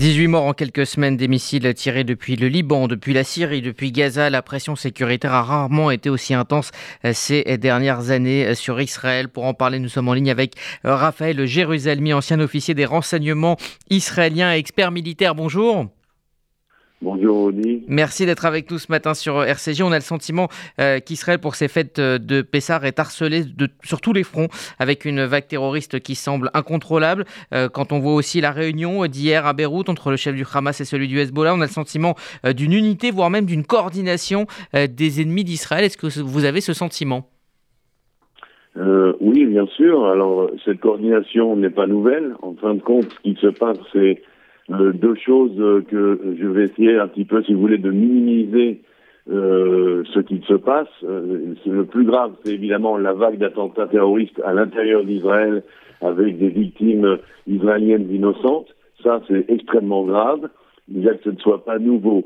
18 morts en quelques semaines des missiles tirés depuis le Liban, depuis la Syrie, depuis Gaza. La pression sécuritaire a rarement été aussi intense euh, ces dernières années euh, sur Israël. Pour en parler, nous sommes en ligne avec euh, Raphaël Jérusalemi, ancien officier des renseignements israéliens, expert militaire. Bonjour. Bonjour Audi. Merci d'être avec nous ce matin sur RCJ. On a le sentiment euh, qu'Israël, pour ses fêtes euh, de Pessar, est harcelé de, sur tous les fronts avec une vague terroriste qui semble incontrôlable. Euh, quand on voit aussi la réunion d'hier à Beyrouth entre le chef du Hamas et celui du Hezbollah, on a le sentiment d'une unité, voire même d'une coordination des ennemis d'Israël. Est-ce que vous avez ce sentiment? Oui, bien sûr. Alors, cette coordination n'est pas nouvelle. En fin de compte, ce qui se passe, c'est euh, deux choses euh, que je vais essayer un petit peu, si vous voulez, de minimiser euh, ce qui se passe. le plus grave, c'est évidemment la vague d'attentats terroristes à l'intérieur d'Israël avec des victimes israéliennes innocentes. Ça, c'est extrêmement grave. Déjà que ce ne soit pas nouveau.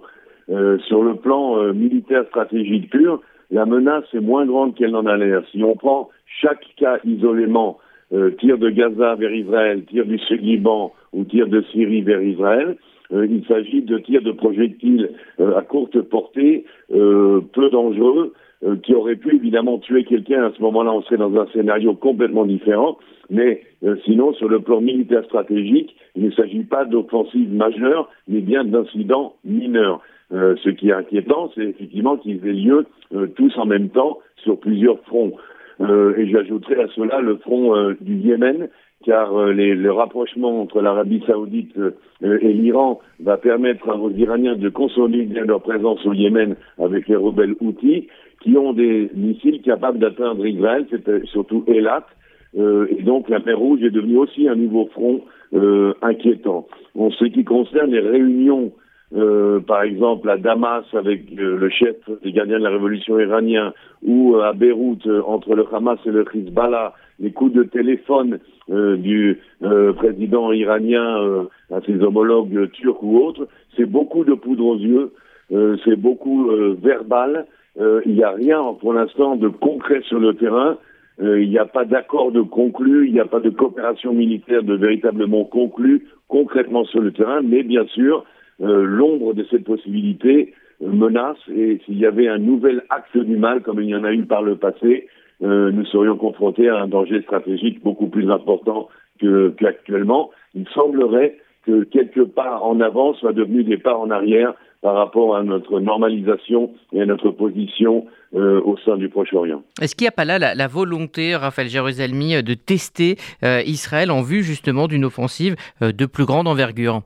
sur le plan militaire stratégique pur, la menace est moins grande qu'elle n'en a l'air. Si on prend chaque cas isolément, tir de Gaza vers Israël, tir du Sud-Liban, ou tirs de Syrie vers Israël. Euh, il s'agit de tirs de projectiles euh, à courte portée, euh, peu dangereux, qui auraient pu évidemment tuer quelqu'un. À ce moment-là, on serait dans un scénario complètement différent. Mais sinon, sur le plan militaire stratégique, il ne s'agit pas d'offensive majeure, mais bien d'incidents mineurs. ce qui est inquiétant, c'est effectivement qu'ils aient lieu tous en même temps sur plusieurs fronts. Et j'ajouterai à cela le front du Yémen, car euh, le rapprochement entre l'Arabie saoudite euh, et l'Iran va permettre aux Iraniens de consolider leur présence au Yémen avec les rebelles Houthis, qui ont des missiles capables d'atteindre Israël, c'est euh, surtout Elat, et donc la mer Rouge est devenue aussi un nouveau front inquiétant. En ce qui concerne les réunions euh, par exemple à Damas avec euh, le chef des gardiens de la révolution iranien ou euh, à Beyrouth entre le Hamas et le Hezbollah, les coups de téléphone du président iranien à ses homologues turcs ou autres, c'est beaucoup de poudre aux yeux, c'est beaucoup verbal, il n'y a rien pour l'instant de concret sur le terrain. Il n'y a pas d'accord de conclu, il n'y a pas de coopération militaire de véritablement conclu concrètement sur le terrain, mais bien sûr, euh, l'ombre de cette possibilité euh, menace et s'il y avait un nouvel acte du mal comme il y en a eu par le passé, euh, nous serions confrontés à un danger stratégique beaucoup plus important qu'actuellement. il semblerait que quelques pas en avant soient devenus des pas en arrière par rapport à notre normalisation et à notre position au sein du Proche-Orient. Est-ce qu'il n'y a pas là la, volonté, Raphaël Jérusalemi, de tester Israël en vue justement d'une offensive de plus grande envergure?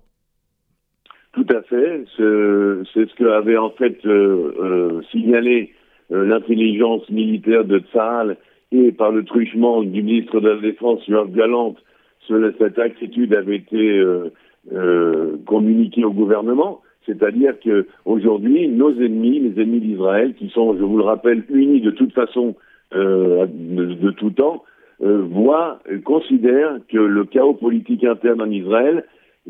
Tout à fait. C'est ce que avait en fait euh, euh, signalé euh, l'intelligence militaire de Tsahal et par le truchement du ministre de la Défense, Yoav Galante, cette attitude avait été communiquée au gouvernement. C'est-à-dire que aujourd'hui, nos ennemis, les ennemis d'Israël, qui sont, je vous le rappelle, unis de toute façon, de, de, tout temps, voient, considèrent que le chaos politique interne en Israël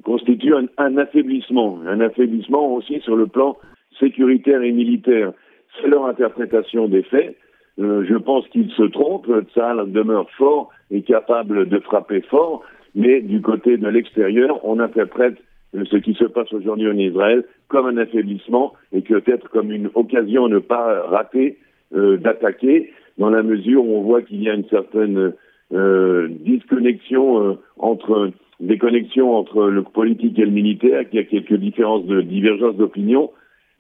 constitue un, affaiblissement, un affaiblissement aussi sur le plan sécuritaire et militaire. C'est leur interprétation des faits. Euh, je pense qu'ils se trompent. Tsahal demeure fort et capable de frapper fort, mais du côté de l'extérieur, on interprète euh, ce qui se passe aujourd'hui en Israël comme un affaiblissement et peut-être comme une occasion à ne pas rater euh, d'attaquer, dans la mesure où on voit qu'il y a une certaine disconnexion entre des connexions entre le politique et le militaire, qu'il y a quelques différences de divergences d'opinion,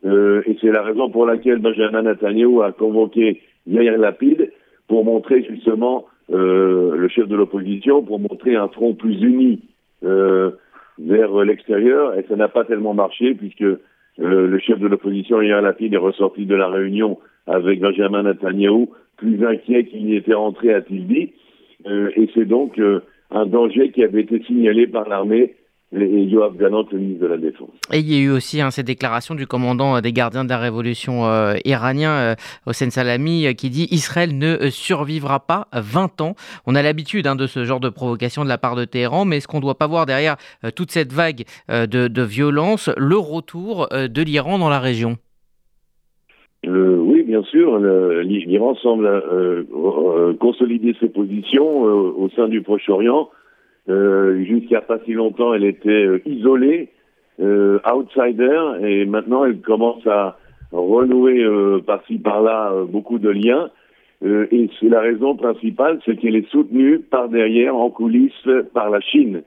euh, et c'est la raison pour laquelle Benjamin Netanyahu a convoqué Yair Lapid pour montrer justement euh, le chef de l'opposition, pour montrer un front plus uni euh, vers l'extérieur, et ça n'a pas tellement marché puisque euh, le chef de l'opposition Yair Lapid est ressorti de la réunion avec Benjamin Netanyahu plus inquiet qu'il n'y était rentré à Tilbi, euh, et c'est donc un danger qui avait été signalé par l'armée et Yoav Galant, le ministre de la Défense. Et il y a eu aussi hein, ces déclarations du commandant euh, des gardiens de la révolution euh, iranien, euh, Hossein Salami, euh, qui dit Israël ne survivra pas 20 ans. On a l'habitude hein, de ce genre de provocation de la part de Téhéran, mais est-ce qu'on ne doit pas voir derrière toute cette vague de, de, violence le retour de l'Iran dans la région? Oui, bien sûr. L'Iran semble euh, euh, consolider ses positions euh, au sein du Proche-Orient. Jusqu'à pas si longtemps, elle était isolée. outsider et maintenant elle commence à renouer par-ci par-là beaucoup de liens. et c'est la raison principale, c'est qu'elle est soutenue par derrière, en coulisses, par la Chine.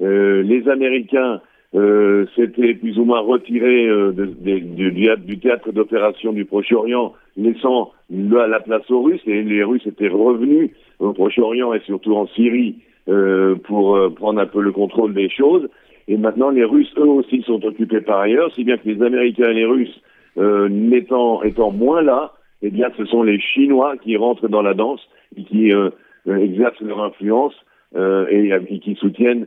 les Américains euh, s'était plus ou moins retiré euh, du, théâtre d'opération du Proche-Orient, laissant la, place aux Russes, et les Russes étaient revenus au Proche-Orient et surtout en Syrie euh, pour prendre un peu le contrôle des choses. Et maintenant, les Russes, eux aussi, sont occupés par ailleurs, si bien que les Américains et les Russes, n'étant étant moins là, eh bien, ce sont les Chinois qui rentrent dans la danse et qui exercent leur influence et, et, qui soutiennent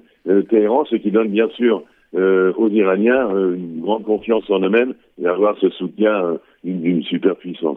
Téhéran, ce qui donne bien sûr euh, aux Iraniens euh, une grande confiance en eux-mêmes et avoir ce soutien euh, d'une superpuissance.